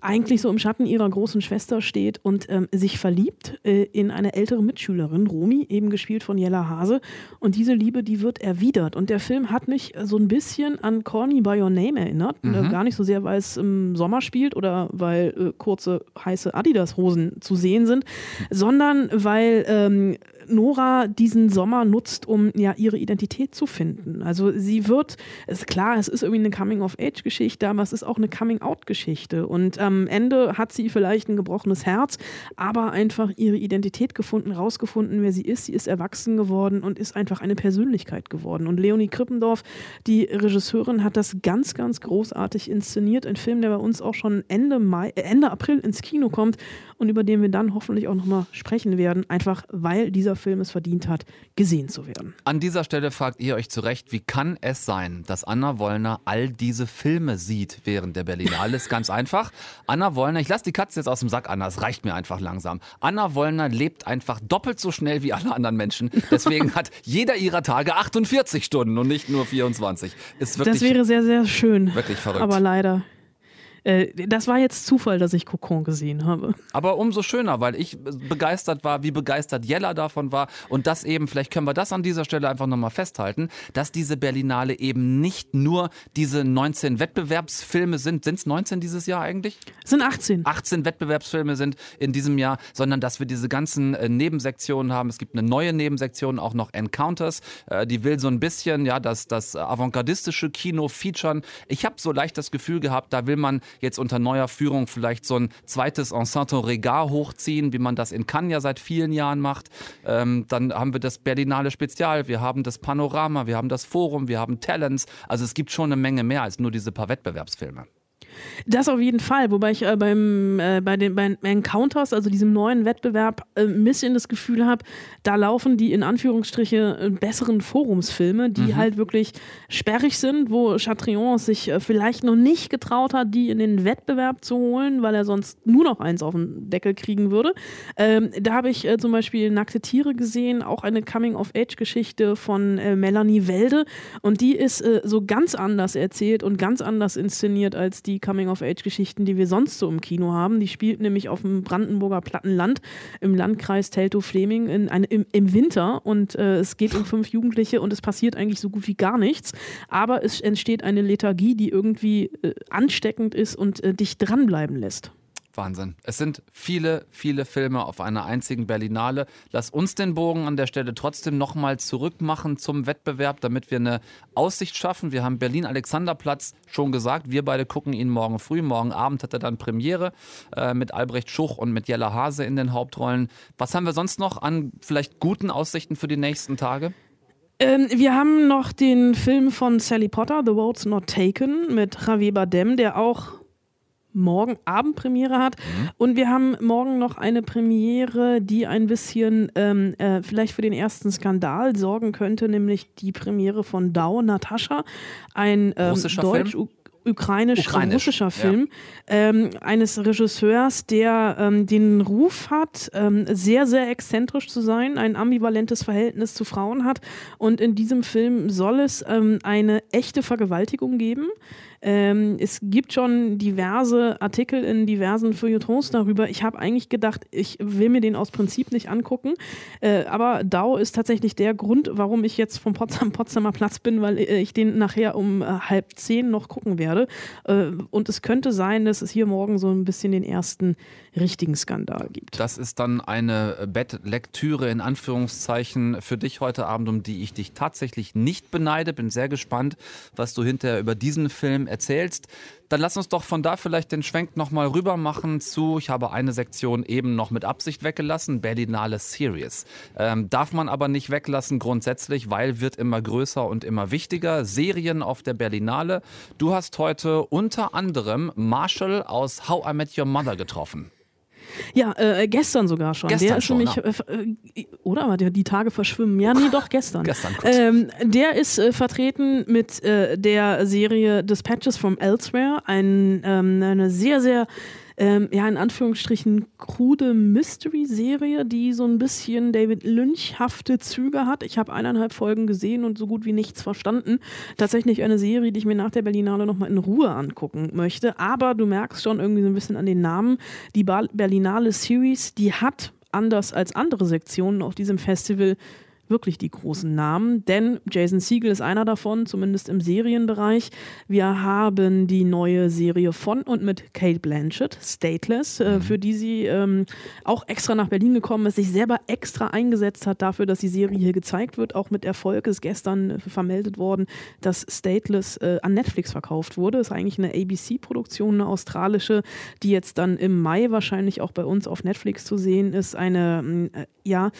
eigentlich so im Schatten ihrer großen Schwester steht und ähm, sich verliebt äh, in eine ältere Mitschülerin, Romy, eben gespielt von Jella Hase. Und diese Liebe, die wird erwidert. Und der Film hat mich so ein bisschen an Me By Your Name erinnert. Mhm. Äh, gar nicht so sehr, weil es im Sommer spielt oder weil äh, kurze, heiße Adidas-Hosen zu sehen sind, sondern weil ähm, Nora diesen Sommer nutzt, um ja ihre Identität zu finden. Also sie wird, ist klar, es ist irgendwie eine Coming-of-Age-Geschichte, aber es ist auch eine Coming-out-Geschichte. Und am Ende hat sie vielleicht ein gebrochenes Herz, aber einfach ihre Identität gefunden, rausgefunden, wer sie ist. Sie ist erwachsen geworden und ist einfach eine Persönlichkeit geworden. Und Leonie Krippendorf, die Regisseurin, hat das ganz, ganz großartig inszeniert. Ein Film, der bei uns auch schon Ende Mai, äh, Ende April ins Kino kommt und über den wir dann hoffentlich auch nochmal sprechen werden, einfach weil dieser Film es verdient hat, gesehen zu werden. An dieser Stelle fragt ihr euch zu Recht, wie kann es sein, dass Anna Wollner all diese Filme sieht während der Berlinale? Ist ganz einfach. Anna Wollner, ich lasse die Katze jetzt aus dem Sack, Anna, es reicht mir einfach langsam. Anna Wollner lebt einfach doppelt so schnell wie alle anderen Menschen. Deswegen hat jeder ihrer Tage 48 Stunden und nicht nur 24. Ist wirklich, das wäre sehr, sehr schön. wirklich verrückt. Aber leider. Äh, das war jetzt Zufall, dass ich Kokon gesehen habe. Aber umso schöner, weil ich begeistert war, wie begeistert Jella davon war und das eben, vielleicht können wir das an dieser Stelle einfach nochmal festhalten, dass diese Berlinale eben nicht nur diese 19 Wettbewerbsfilme sind. Sind es 19 dieses Jahr eigentlich? Es sind 18. 18 Wettbewerbsfilme sind in diesem Jahr, sondern dass wir diese ganzen äh, Nebensektionen haben. Es gibt eine neue Nebensektion, auch noch Encounters. Äh, die will so ein bisschen ja das, das avantgardistische Kino featuren. Ich habe so leicht das Gefühl gehabt, da will man jetzt unter neuer Führung vielleicht so ein zweites Enceinte Regard hochziehen, wie man das in Cannes ja seit vielen Jahren macht. Ähm, dann haben wir das Berlinale Spezial, wir haben das Panorama, wir haben das Forum, wir haben Talents. Also es gibt schon eine Menge mehr als nur diese paar Wettbewerbsfilme. Das auf jeden Fall, wobei ich äh, beim, äh, bei den bei Encounters, also diesem neuen Wettbewerb, äh, ein bisschen das Gefühl habe, da laufen die in Anführungsstriche äh, besseren Forumsfilme, die Mhm. halt wirklich sperrig sind, wo Chatrion sich äh, vielleicht noch nicht getraut hat, die in den Wettbewerb zu holen, weil er sonst nur noch eins auf den Deckel kriegen würde. Ähm, da habe ich äh, zum Beispiel Nackte Tiere gesehen, auch eine Coming-of-Age-Geschichte von Melanie Welde und die ist so ganz anders erzählt und ganz anders inszeniert als die Coming-of-Age-Geschichten, die wir sonst so im Kino haben. Die spielt nämlich auf dem Brandenburger Plattenland im Landkreis Teltow-Fleming im, im Winter und äh, es geht um fünf Jugendliche und es passiert eigentlich so gut wie gar nichts. Aber es entsteht eine Lethargie, die irgendwie äh, ansteckend ist und äh, dich dranbleiben lässt. Wahnsinn. Es sind viele, viele Filme auf einer einzigen Berlinale. Lass uns den Bogen an der Stelle trotzdem nochmal zurückmachen zum Wettbewerb, damit wir eine Aussicht schaffen. Wir haben Berlin-Alexanderplatz schon gesagt. Wir beide gucken ihn morgen früh. Morgen Abend hat er dann Premiere äh, mit Albrecht Schuch und mit Jella Hase in den Hauptrollen. Was haben wir sonst noch an vielleicht guten Aussichten für die nächsten Tage? Ähm, wir haben noch den Film von Sally Potter, The Votes Not Taken, mit Javier Bardem, der auch morgen Abend Premiere hat. Und wir haben morgen noch eine Premiere, die ein bisschen ähm, äh, vielleicht für den ersten Skandal sorgen könnte, nämlich die Premiere von Dao Natascha, ein ähm, Russischer deutsch Film? ukrainisch, Ukrainisch, russischer ja. Film ähm, eines Regisseurs, der ähm, den Ruf hat, ähm, sehr, sehr exzentrisch zu sein, ein ambivalentes Verhältnis zu Frauen hat. Und in diesem Film soll es ähm, eine echte Vergewaltigung geben. Ähm, es gibt schon diverse Artikel in diversen Feuilletons darüber. Ich habe eigentlich gedacht, ich will mir den aus Prinzip nicht angucken. Äh, aber Dau ist tatsächlich der Grund, warum ich jetzt vom Potsdam Potsdamer Platz bin, weil äh, ich den nachher um äh, halb zehn noch gucken werde. Äh, und es könnte sein, dass es hier morgen so ein bisschen den ersten richtigen Skandal gibt. Das ist dann eine Bettlektüre in Anführungszeichen für dich heute Abend, um die ich dich tatsächlich nicht beneide. Bin sehr gespannt, was du hinterher über diesen Film erzählst. Dann lass uns doch von da vielleicht den Schwenk nochmal rüber machen zu, ich habe eine Sektion eben noch mit Absicht weggelassen, Berlinale Series. Ähm, darf man aber nicht weglassen grundsätzlich, weil wird immer größer und immer wichtiger. Serien auf der Berlinale. Du hast heute unter anderem Marshall aus How I Met Your Mother getroffen. Ja, äh, gestern sogar schon. Gestern der ist schon, nämlich, äh, äh, oder? Aber die, die Tage verschwimmen. Ja, nee, doch, gestern. <laughs> Gestern, gut. ähm, der ist äh, vertreten mit äh, der Serie Dispatches from Elsewhere. Ein, ähm, eine sehr, sehr ähm, ja, in Anführungsstrichen krude Mystery-Serie, die so ein bisschen David Lynch-hafte Züge hat. Ich habe eineinhalb Folgen gesehen und so gut wie nichts verstanden. Tatsächlich eine Serie, die ich mir nach der Berlinale nochmal in Ruhe angucken möchte. Aber du merkst schon irgendwie so ein bisschen an den Namen, die Berlinale Series, die hat anders als andere Sektionen auf diesem Festival wirklich die großen Namen, denn Jason Siegel ist einer davon, zumindest im Serienbereich. Wir haben die neue Serie von und mit Kate Blanchett, Stateless, äh, mhm. für die sie ähm, auch extra nach Berlin gekommen ist, sich selber extra eingesetzt hat dafür, dass die Serie hier gezeigt wird, auch mit Erfolg ist gestern äh, vermeldet worden, dass Stateless äh, an Netflix verkauft wurde. Ist eigentlich eine ABC-Produktion, eine australische, die jetzt dann im Mai wahrscheinlich auch bei uns auf Netflix zu sehen ist. Eine, äh, ja,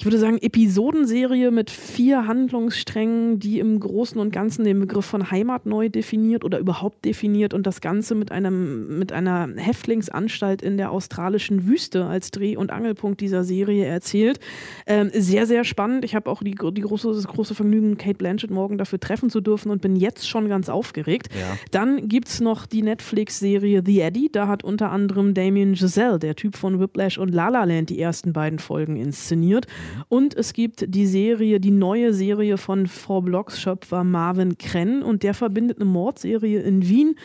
ich würde sagen, Episodenserie mit vier Handlungssträngen, die im Großen und Ganzen den Begriff von Heimat neu definiert oder überhaupt definiert und das Ganze mit, einem, mit einer Häftlingsanstalt in der australischen Wüste als Dreh- und Angelpunkt dieser Serie erzählt. Ähm, sehr, sehr spannend. Ich habe auch die, die große, das große Vergnügen, Kate Blanchett morgen dafür treffen zu dürfen und bin jetzt schon ganz aufgeregt. Ja. Dann gibt es noch die Netflix-Serie The Eddie. Da hat unter anderem Damien Giselle, der Typ von Whiplash und La La Land, die ersten beiden Folgen inszeniert. Und es gibt die Serie, die neue Serie von Frau Blocks Schöpfer Marvin Krenn und der verbindet eine Mordserie in Wien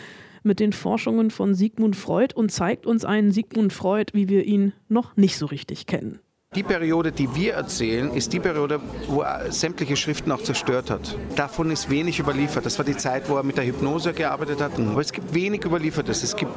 mit den Forschungen von Sigmund Freud und zeigt uns einen Sigmund Freud, wie wir ihn noch nicht so richtig kennen. Die Periode, die wir erzählen, ist die Periode, wo er sämtliche Schriften auch zerstört hat. Davon ist wenig überliefert. Das war die Zeit, wo er mit der Hypnose gearbeitet hat. Aber es gibt wenig Überliefertes. Es gibt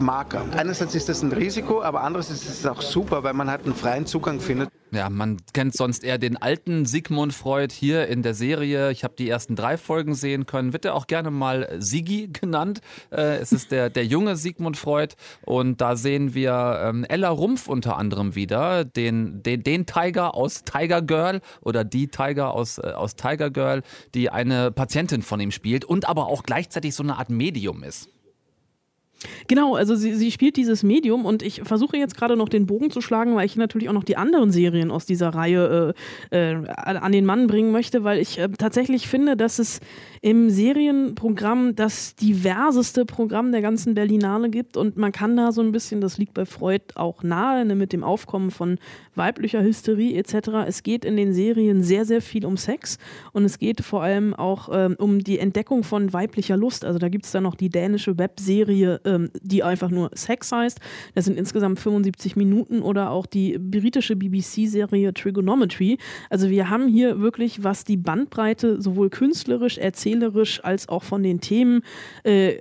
Marker. Einerseits ist das ein Risiko, aber andererseits ist es auch super, weil man halt einen freien Zugang findet. Ja, man kennt sonst eher den alten Sigmund Freud hier in der Serie. Ich habe die ersten drei Folgen sehen können. Wird er auch gerne mal Sigi <laughs> genannt. Äh, es ist der, der junge Sigmund Freud. Und da sehen wir ähm, Ella Rumpf unter anderem wieder, den, den, den Tiger aus Tiger Girl oder die Tiger aus, äh, aus Tiger Girl, die eine Patientin von ihm spielt und aber auch gleichzeitig so eine Art Medium ist. Genau, also sie, sie spielt dieses Medium und ich versuche jetzt gerade noch den Bogen zu schlagen, weil ich natürlich auch noch die anderen Serien aus dieser Reihe äh, äh, an den Mann bringen möchte, weil ich äh, tatsächlich finde, dass es im Serienprogramm das diverseste Programm der ganzen Berlinale gibt und man kann da so ein bisschen, das liegt bei Freud auch nahe, ne, mit dem Aufkommen von weiblicher Hysterie etc. Es geht in den Serien sehr, sehr viel um Sex und es geht vor allem auch ähm, um die Entdeckung von weiblicher Lust. Also da gibt es dann noch die dänische Webserie ähm, die einfach nur Sex heißt. Das sind insgesamt 75 Minuten oder auch die britische BBC-Serie Trigonometry. Also wir haben hier wirklich, was die Bandbreite sowohl künstlerisch, erzählerisch als auch von den Themen äh,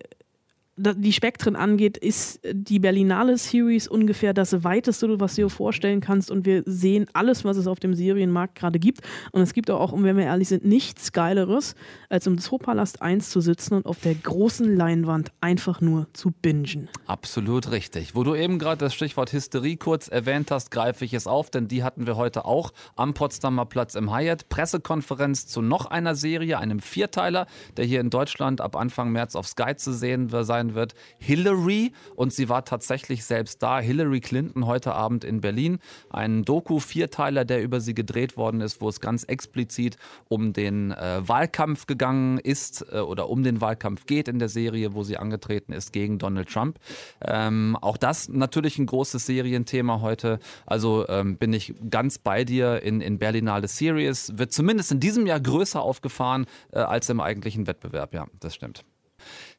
die Spektren angeht, ist die Berlinale Series ungefähr das weiteste, was du dir vorstellen kannst. Und wir sehen alles, was es auf dem Serienmarkt gerade gibt. Und es gibt auch, wenn wir ehrlich sind, nichts Geileres, als im Zoopalast 1 zu sitzen und auf der großen Leinwand einfach nur zu bingen. Absolut richtig. Wo du eben gerade das Stichwort Hysterie kurz erwähnt hast, greife ich es auf, denn die hatten wir heute auch am Potsdamer Platz im Hyatt. Pressekonferenz zu noch einer Serie, einem Vierteiler, der hier in Deutschland ab Anfang März auf Sky zu sehen sein sein wird. Hillary und sie war tatsächlich selbst da. Hillary Clinton heute Abend in Berlin. Ein Doku-Vierteiler, der über sie gedreht worden ist, wo es ganz explizit um den äh, Wahlkampf gegangen ist äh, oder um den Wahlkampf geht in der Serie, wo sie angetreten ist gegen Donald Trump. Ähm, auch das natürlich ein großes Serienthema heute. Also ähm, bin ich ganz bei dir in, in Berlinale Series. Wird zumindest in diesem Jahr größer aufgefahren äh, als im eigentlichen Wettbewerb. Ja, das stimmt.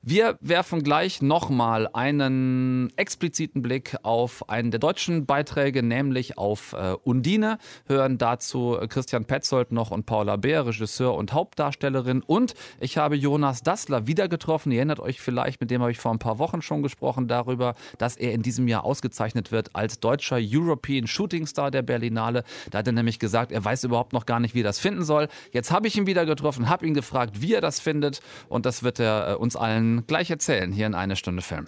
Wir werfen gleich nochmal einen expliziten Blick auf einen der deutschen Beiträge, nämlich auf äh, Undine, hören dazu Christian Petzold noch und Paula Beer, Regisseur und Hauptdarstellerin. Und ich habe Jonas Dassler wieder getroffen. Ihr erinnert euch vielleicht, mit dem habe ich vor ein paar Wochen schon gesprochen, darüber, dass er in diesem Jahr ausgezeichnet wird als deutscher European Shooting Star der Berlinale. Da hat er nämlich gesagt, er weiß überhaupt noch gar nicht, wie er das finden soll. Jetzt habe ich ihn wieder getroffen, habe ihn gefragt, wie er das findet. Und das wird er äh, uns allen gleich erzählen hier in eine Stunde Film.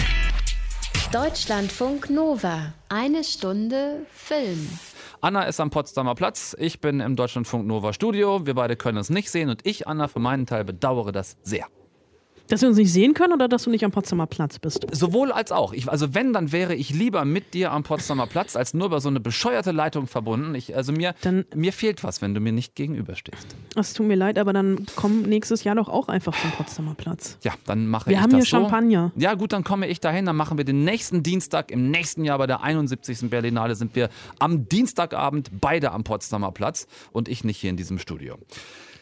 Deutschlandfunk Nova. Eine Stunde Film. Anna ist am Potsdamer Platz, ich bin im Deutschlandfunk Nova Studio. Wir beide können uns nicht sehen und ich, Anna, für meinen Teil bedauere das sehr. Dass wir uns nicht sehen können oder dass du nicht am Potsdamer Platz bist? Sowohl als auch. Ich, also wenn, dann wäre ich lieber mit dir am Potsdamer Platz, als nur über so eine bescheuerte Leitung verbunden. Ich, also mir, mir fehlt was, wenn du mir nicht gegenüberstehst. Es tut mir leid, aber dann komm nächstes Jahr doch auch einfach zum Potsdamer Platz. Ja, dann mache Wir ich haben das hier so. Champagner. Ja gut, dann komme ich dahin, dann machen wir den nächsten Dienstag, im nächsten Jahr bei der 71. Berlinale sind wir am Dienstagabend beide am Potsdamer Platz und ich nicht hier in diesem Studio.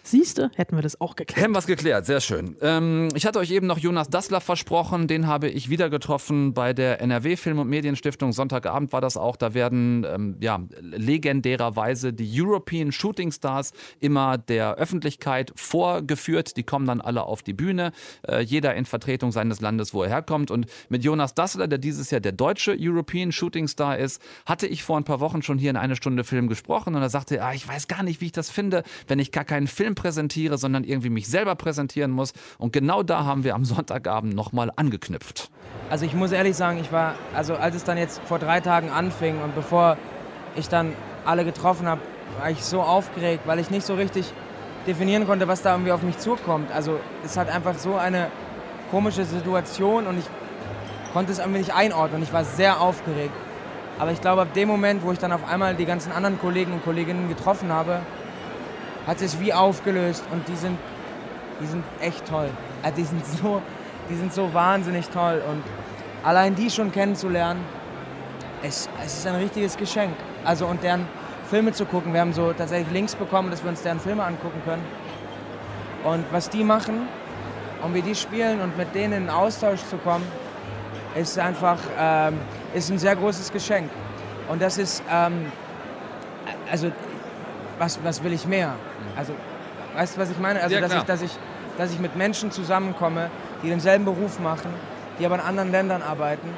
Siehste, hätten wir das auch geklärt. Hätten wir es geklärt, sehr schön. Ähm, ich hatte euch eben noch Jonas Dassler versprochen, den habe ich wieder getroffen bei der NRW Film- und Medienstiftung. Sonntagabend war das auch. Da werden ähm, ja, legendärerweise die European Shooting Stars immer der Öffentlichkeit vorgeführt. Die kommen dann alle auf die Bühne, äh, jeder in Vertretung seines Landes, wo er herkommt. Und mit Jonas Dassler, der dieses Jahr der deutsche European Shooting Star ist, hatte ich vor ein paar Wochen schon hier in eine Stunde Film gesprochen und er sagte, ah, ich weiß gar nicht, wie ich das finde, wenn ich gar keinen Film präsentiere, sondern irgendwie mich selber präsentieren muss. Und genau da haben wir am Sonntagabend nochmal angeknüpft. Also ich muss ehrlich sagen, ich war, also als es dann jetzt vor drei Tagen anfing und bevor ich dann alle getroffen habe, war ich so aufgeregt, weil ich nicht so richtig definieren konnte, was da irgendwie auf mich zukommt. Also es hat einfach so eine komische Situation und ich konnte es irgendwie nicht einordnen. Ich war sehr aufgeregt. Aber ich glaube, ab dem Moment, wo ich dann auf einmal die ganzen anderen Kollegen und Kolleginnen getroffen habe, hat sich wie aufgelöst und die sind, die sind echt toll. Also die sind so, die sind so wahnsinnig toll und allein die schon kennenzulernen, es, es ist ein richtiges Geschenk. Also und deren Filme zu gucken. Wir haben so tatsächlich Links bekommen, dass wir uns deren Filme angucken können. Und was die machen und wie die spielen und mit denen in Austausch zu kommen, ist einfach ähm, ist ein sehr großes Geschenk. Und das ist, ähm, also was, was will ich mehr? Also, weißt du, was ich meine? Also, Ja, dass, ich, dass, ich, dass ich mit Menschen zusammenkomme, die denselben Beruf machen, die aber in anderen Ländern arbeiten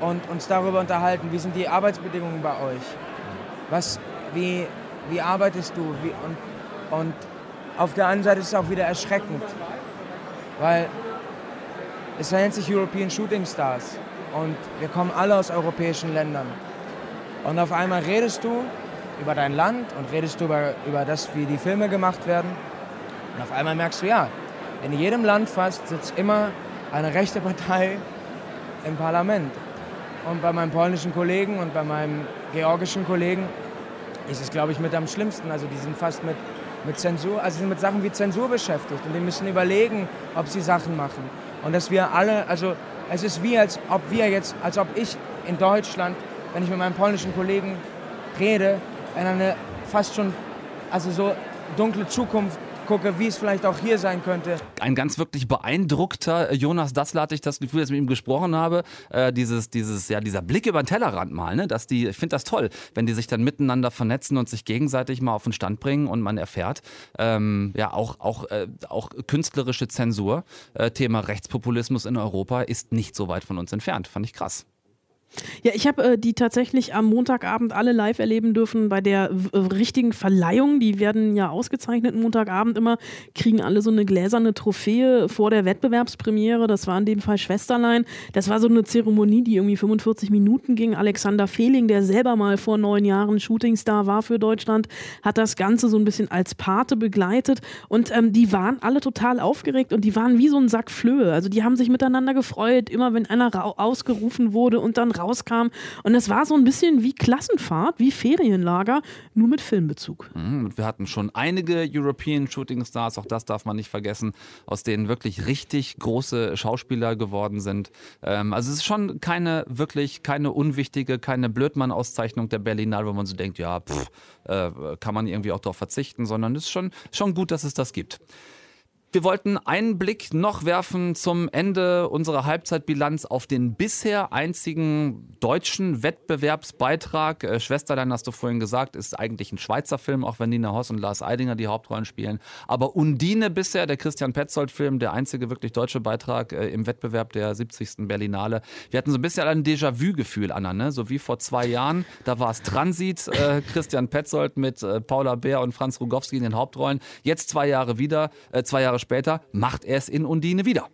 und uns darüber unterhalten, wie sind die Arbeitsbedingungen bei euch? Was, wie, wie arbeitest du? Wie, und, und auf der einen Seite ist es auch wieder erschreckend, weil es nennt sich European Shooting Stars und wir kommen alle aus europäischen Ländern. Und auf einmal redest du über dein Land und redest du über, über das, wie die Filme gemacht werden. Und auf einmal merkst du, ja, in jedem Land fast sitzt immer eine rechte Partei im Parlament. Und bei meinem polnischen Kollegen und bei meinem georgischen Kollegen ist es, glaube ich, mit am schlimmsten. Also die sind fast mit, mit Zensur, also sind mit Sachen wie Zensur beschäftigt und die müssen überlegen, ob sie Sachen machen. Und dass wir alle, also es ist wie, als ob wir jetzt, als ob ich in Deutschland, wenn ich mit meinem polnischen Kollegen rede, in eine fast schon, also so dunkle Zukunft gucke, wie es vielleicht auch hier sein könnte. Ein ganz wirklich beeindruckter äh, Jonas Dassler hatte ich das Gefühl, dass ich mit ihm gesprochen habe. Äh, dieses, dieses, ja, dieser Blick über den Tellerrand mal, ne? dass die, ich finde das toll, wenn die sich dann miteinander vernetzen und sich gegenseitig mal auf den Stand bringen und man erfährt, ähm, ja, auch, auch, äh, auch künstlerische Zensur, äh, Thema Rechtspopulismus in Europa ist nicht so weit von uns entfernt. Fand ich krass. Ja, ich habe äh, die tatsächlich am Montagabend alle live erleben dürfen bei der äh, richtigen Verleihung. Die werden ja ausgezeichnet Montagabend immer, kriegen alle so eine gläserne Trophäe vor der Wettbewerbspremiere. Das war in dem Fall Schwesterlein. Das war so eine Zeremonie, die irgendwie 45 Minuten ging. Alexander Fehling, der selber mal vor neun Jahren Shootingstar war für Deutschland, hat das Ganze so ein bisschen als Pate begleitet. Und ähm, die waren alle total aufgeregt und die waren wie so ein Sack Flöhe. Also die haben sich miteinander gefreut, immer wenn einer ausgerufen wurde und dann rauskam. Und es war so ein bisschen wie Klassenfahrt, wie Ferienlager, nur mit Filmbezug. Mhm, wir hatten schon einige European Shooting Stars, auch das darf man nicht vergessen, aus denen wirklich richtig große Schauspieler geworden sind. Ähm, also es ist schon keine wirklich keine unwichtige, keine Blödmann-Auszeichnung der Berlinale, wo man so denkt, ja, pff, äh, kann man irgendwie auch darauf verzichten, sondern es ist schon, schon gut, dass es das gibt. Wir wollten einen Blick noch werfen zum Ende unserer Halbzeitbilanz auf den bisher einzigen deutschen Wettbewerbsbeitrag. Äh, Schwesterlein, hast du vorhin gesagt, ist eigentlich ein Schweizer Film, auch wenn Nina Hoss und Lars Eidinger die Hauptrollen spielen. Aber Undine bisher, der Christian Petzold-Film, der einzige wirklich deutsche Beitrag äh, im Wettbewerb der 70. Berlinale. Wir hatten so ein bisschen ein Déjà-vu-Gefühl, Anna, ne? so wie vor zwei Jahren. Da war es Transit, äh, Christian Petzold mit äh, Paula Bär und Franz Rogowski in den Hauptrollen. Jetzt zwei Jahre wieder, äh, zwei Jahre später, macht er es in Undine wieder.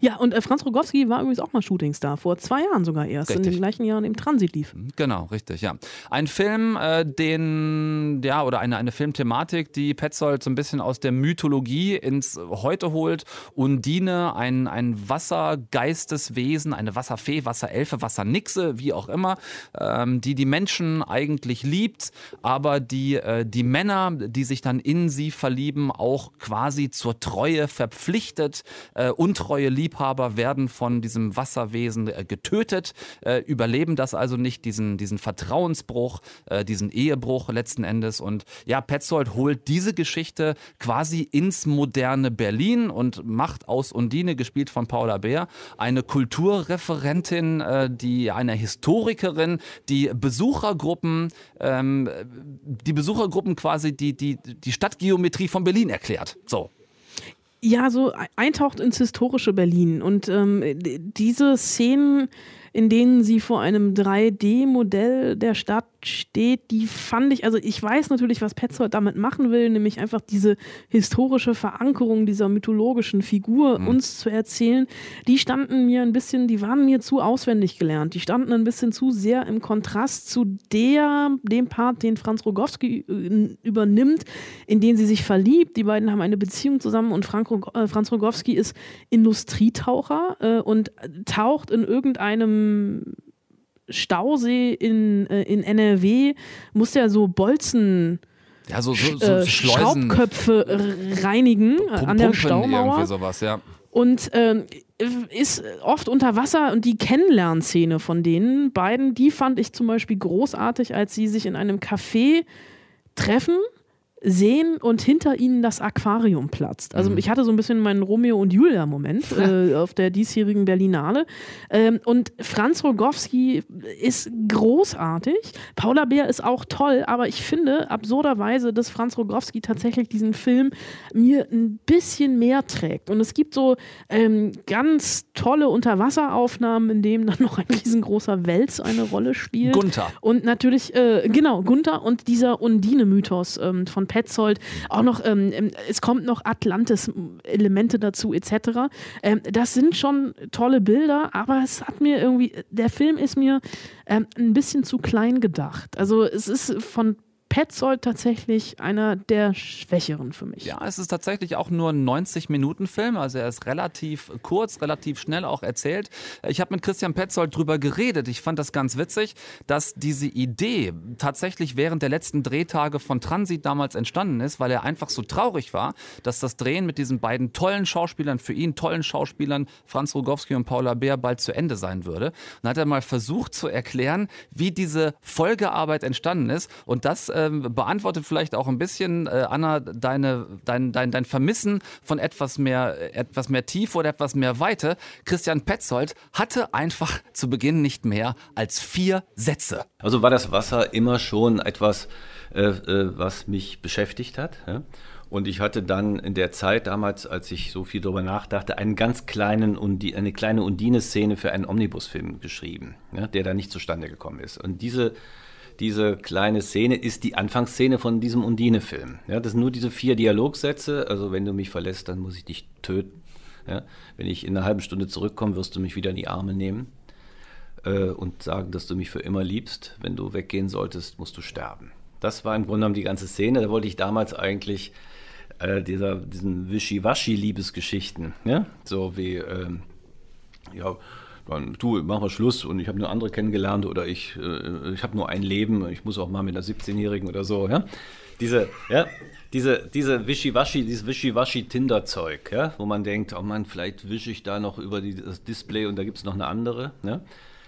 Ja, und äh, Franz Rogowski war übrigens auch mal Shootingstar, vor zwei Jahren sogar erst, Richtig. in dem gleichen Jahr, in dem Transit lief. Genau, richtig, ja. Ein Film, äh, den, ja, oder eine, eine Filmthematik, die Petzold so ein bisschen aus der Mythologie ins Heute holt. Undine, ein, ein Wassergeisteswesen, eine Wasserfee, Wasserelfe, Wassernixe, wie auch immer, ähm, die die Menschen eigentlich liebt, aber die äh, die Männer, die sich dann in sie verlieben, auch quasi zur Treue verpflichtet. Äh, untreue Liebhaber werden von diesem Wasserwesen äh, getötet, äh, überleben das also nicht, diesen, diesen Vertrauensbruch, äh, diesen Ehebruch letzten Endes. Und ja, Petzold holt diese Geschichte quasi ins moderne Berlin und macht aus Undine, gespielt von Paula Beer, eine Kulturreferentin, die eine Historikerin, die Besuchergruppen, ähm, die Besuchergruppen quasi die, die, die Stadtgeometrie von Berlin erklärt. So. Ja, so eintaucht ins historische Berlin. Und ähm, diese Szenen, in denen sie vor einem 3D-Modell der Stadt steht, die fand ich, also ich weiß natürlich, was Petzold damit machen will, nämlich einfach diese historische Verankerung dieser mythologischen Figur uns zu erzählen. Die standen mir ein bisschen, die waren mir zu auswendig gelernt. Die standen ein bisschen zu sehr im Kontrast zu der, dem Part, den Franz Rogowski äh, übernimmt, in den sie sich verliebt. Die beiden haben eine Beziehung zusammen und Frank, äh, Franz Rogowski ist Industrietaucher äh, und taucht in irgendeinem Stausee in, äh, in NRW, muss ja so Bolzen. Ja, so, so, so äh. Schraubköpfe reinigen äh, an der Staumauer sowas, ja. und ähm, ist oft unter Wasser und die Kennenlernszene von denen beiden, die fand ich zum Beispiel großartig, als sie sich in einem Café treffen sehen und hinter ihnen das Aquarium platzt. Also ich hatte so ein bisschen meinen Romeo und Julia Moment <laughs> äh, auf der diesjährigen Berlinale ähm, und Franz Rogowski ist großartig. Paula Beer ist auch toll, aber ich finde absurderweise, dass Franz Rogowski tatsächlich diesen Film mir ein bisschen mehr trägt. Und es gibt so ähm, ganz tolle Unterwasseraufnahmen, in denen dann <laughs> noch ein riesengroßer Wels eine Rolle spielt. Gunther. Und natürlich, äh, genau, Gunther und dieser Undine-Mythos ähm, von Petzold. Auch noch, ähm, ähm, es kommt noch Atlantis-Elemente dazu, etc. Ähm, das sind schon tolle Bilder, aber es hat mir irgendwie, der Film ist mir ähm, ein bisschen zu klein gedacht. Also es ist von Petzold tatsächlich einer der schwächeren für mich. Ja, es ist tatsächlich auch nur ein 90-Minuten-Film, also er ist relativ kurz, relativ schnell auch erzählt. Ich habe mit Christian Petzold drüber geredet. Ich fand das ganz witzig, dass diese Idee tatsächlich während der letzten Drehtage von Transit damals entstanden ist, weil er einfach so traurig war, dass das Drehen mit diesen beiden tollen Schauspielern, für ihn tollen Schauspielern, Franz Rogowski und Paula Beer, bald zu Ende sein würde. Und hat er mal versucht zu erklären, wie diese Folgearbeit entstanden ist. Und das ähm, beantwortet vielleicht auch ein bisschen, äh, Anna, deine, dein, dein, dein Vermissen von etwas mehr, etwas mehr Tiefe oder etwas mehr Weite. Christian Petzold hatte einfach zu Beginn nicht mehr als vier Sätze. Also war das Wasser immer schon etwas, äh, äh, was mich beschäftigt hat. Ja? Und ich hatte dann in der Zeit damals, als ich so viel darüber nachdachte, einen ganz kleinen Undi eine kleine Undine-Szene für einen Omnibusfilm geschrieben, ja, der da nicht zustande gekommen ist. Und diese, diese kleine Szene ist die Anfangsszene von diesem Undine-Film. Ja, das sind nur diese vier Dialogsätze. Also wenn du mich verlässt, dann muss ich dich töten. Ja, wenn ich in einer halben Stunde zurückkomme, wirst du mich wieder in die Arme nehmen äh, und sagen, dass du mich für immer liebst. Wenn du weggehen solltest, musst du sterben. Das war im Grunde genommen die ganze Szene. Da wollte ich damals eigentlich äh, dieser, diesen Wischiwaschi-Liebesgeschichten, ja? so wie, ähm, ja, dann du, mach mal Schluss und ich habe eine andere kennengelernt oder ich, äh, ich habe nur ein Leben, ich muss auch mal mit einer 17-Jährigen oder so, ja. Diese, ja, diese, diese Wischiwaschi, dieses Wischiwaschi-Tinder-Zeug, ja, wo man denkt, oh Mann, vielleicht wische ich da noch über die, das Display und da gibt es noch eine andere, ja.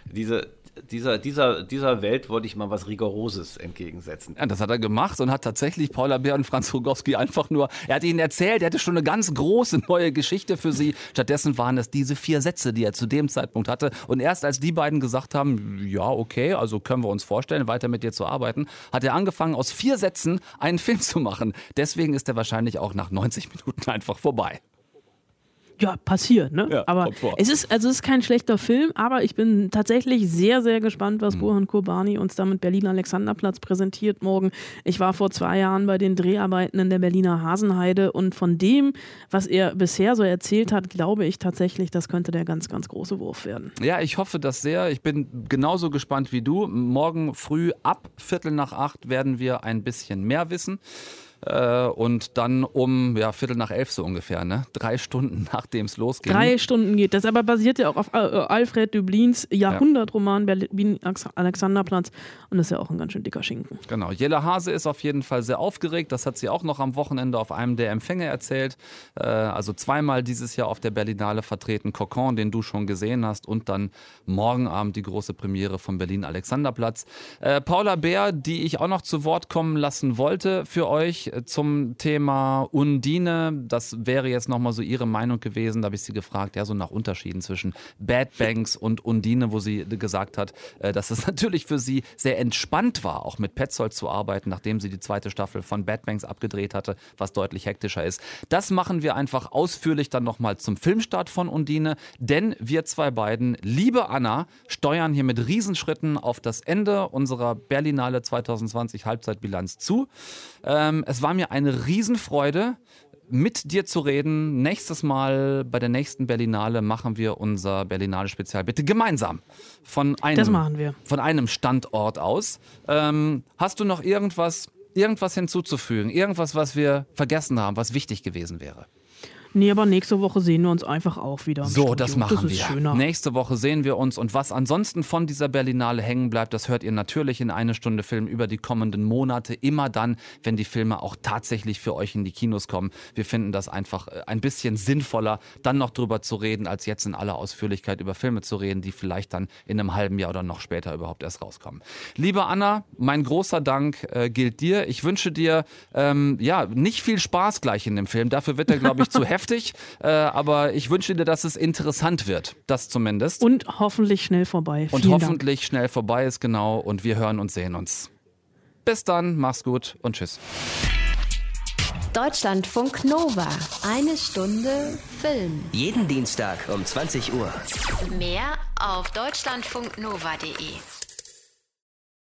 Diese, dieser, dieser, dieser Welt wollte ich mal was Rigoroses entgegensetzen. Ja, das hat er gemacht und hat tatsächlich Paula Beer und Franz Rogowski einfach nur, er hat ihnen erzählt, er hatte schon eine ganz große neue Geschichte für sie. Stattdessen waren es diese vier Sätze, die er zu dem Zeitpunkt hatte. Und erst als die beiden gesagt haben, ja, okay, also können wir uns vorstellen, weiter mit dir zu arbeiten, hat er angefangen, aus vier Sätzen einen Film zu machen. Deswegen ist er wahrscheinlich auch nach 90 Minuten einfach vorbei. Ja, passiert, ne? Ja, aber es ist, also es ist kein schlechter Film, aber ich bin tatsächlich sehr, sehr gespannt, was Burhan Kurbani uns da mit Berlin Alexanderplatz präsentiert morgen. Ich war vor zwei Jahren bei den Dreharbeiten in der Berliner Hasenheide und von dem, was er bisher so erzählt hat, glaube ich tatsächlich, das könnte der ganz, ganz große Wurf werden. Ja, ich hoffe das sehr. Ich bin genauso gespannt wie du. Morgen früh ab Viertel nach acht werden wir ein bisschen mehr wissen. Äh, und dann um ja, Viertel nach elf so ungefähr, ne? Drei Stunden <laughs> nachdem es losging. Drei Stunden geht das, aber basiert ja auch auf äh, Alfred Dublins Jahrhundertroman Berlin Alexanderplatz und das ist ja auch ein ganz schön dicker Schinken. Genau. Jelle Hase ist auf jeden Fall sehr aufgeregt. Das hat sie auch noch am Wochenende auf einem der Empfänge erzählt. Äh, also zweimal dieses Jahr auf der Berlinale vertreten. Cocon, den du schon gesehen hast. Und dann morgen Abend die große Premiere vom Berlin Alexanderplatz. Äh, Paula Bär, die ich auch noch zu Wort kommen lassen wollte für euch zum Thema Undine. Das wäre jetzt nochmal so ihre Meinung gewesen. Da habe ich sie gefragt, ja, so nach Unterschieden zwischen Bad Banks und Undine, wo sie gesagt hat, äh, dass es <laughs> natürlich für sie sehr entspannt war, auch mit Petzold zu arbeiten, nachdem sie die zweite Staffel von Bad Banks abgedreht hatte, was deutlich hektischer ist. Das machen wir einfach ausführlich dann nochmal zum Filmstart von Undine, denn wir zwei beiden, liebe Anna, steuern hier mit Riesenschritten auf das Ende unserer Berlinale 2020 Halbzeitbilanz zu. Ähm, es war mir eine Riesenfreude, mit dir zu reden. Nächstes Mal bei der nächsten Berlinale machen wir unser Berlinale Spezial bitte gemeinsam von einem, Das machen wir. Von einem Standort aus. Ähm, hast du noch irgendwas, irgendwas hinzuzufügen? Irgendwas, was wir vergessen haben, was wichtig gewesen wäre? Nee, aber nächste Woche sehen wir uns einfach auch wieder. So, Studio. das machen das wir. Schöner. Nächste Woche sehen wir uns und was ansonsten von dieser Berlinale hängen bleibt, das hört ihr natürlich in eine Stunde Film über die kommenden Monate. Immer dann, wenn die Filme auch tatsächlich für euch in die Kinos kommen. Wir finden das einfach äh, ein bisschen sinnvoller, dann noch drüber zu reden, als jetzt in aller Ausführlichkeit über Filme zu reden, die vielleicht dann in einem halben Jahr oder noch später überhaupt erst rauskommen. Liebe Anna, mein großer Dank äh, gilt dir. Ich wünsche dir ähm, ja nicht viel Spaß gleich in dem Film. Dafür wird er, glaube ich, zu <laughs> heftig. Äh, aber ich wünsche dir, dass es interessant wird. Das zumindest. Und hoffentlich schnell vorbei. Und Vielen Dank. hoffentlich schnell vorbei ist, genau. Und wir hören und sehen uns. Bis dann, mach's gut und tschüss. Deutschlandfunk Nova. Eine Stunde Film. Jeden Dienstag um 20 Uhr. Mehr auf deutschlandfunknova.de.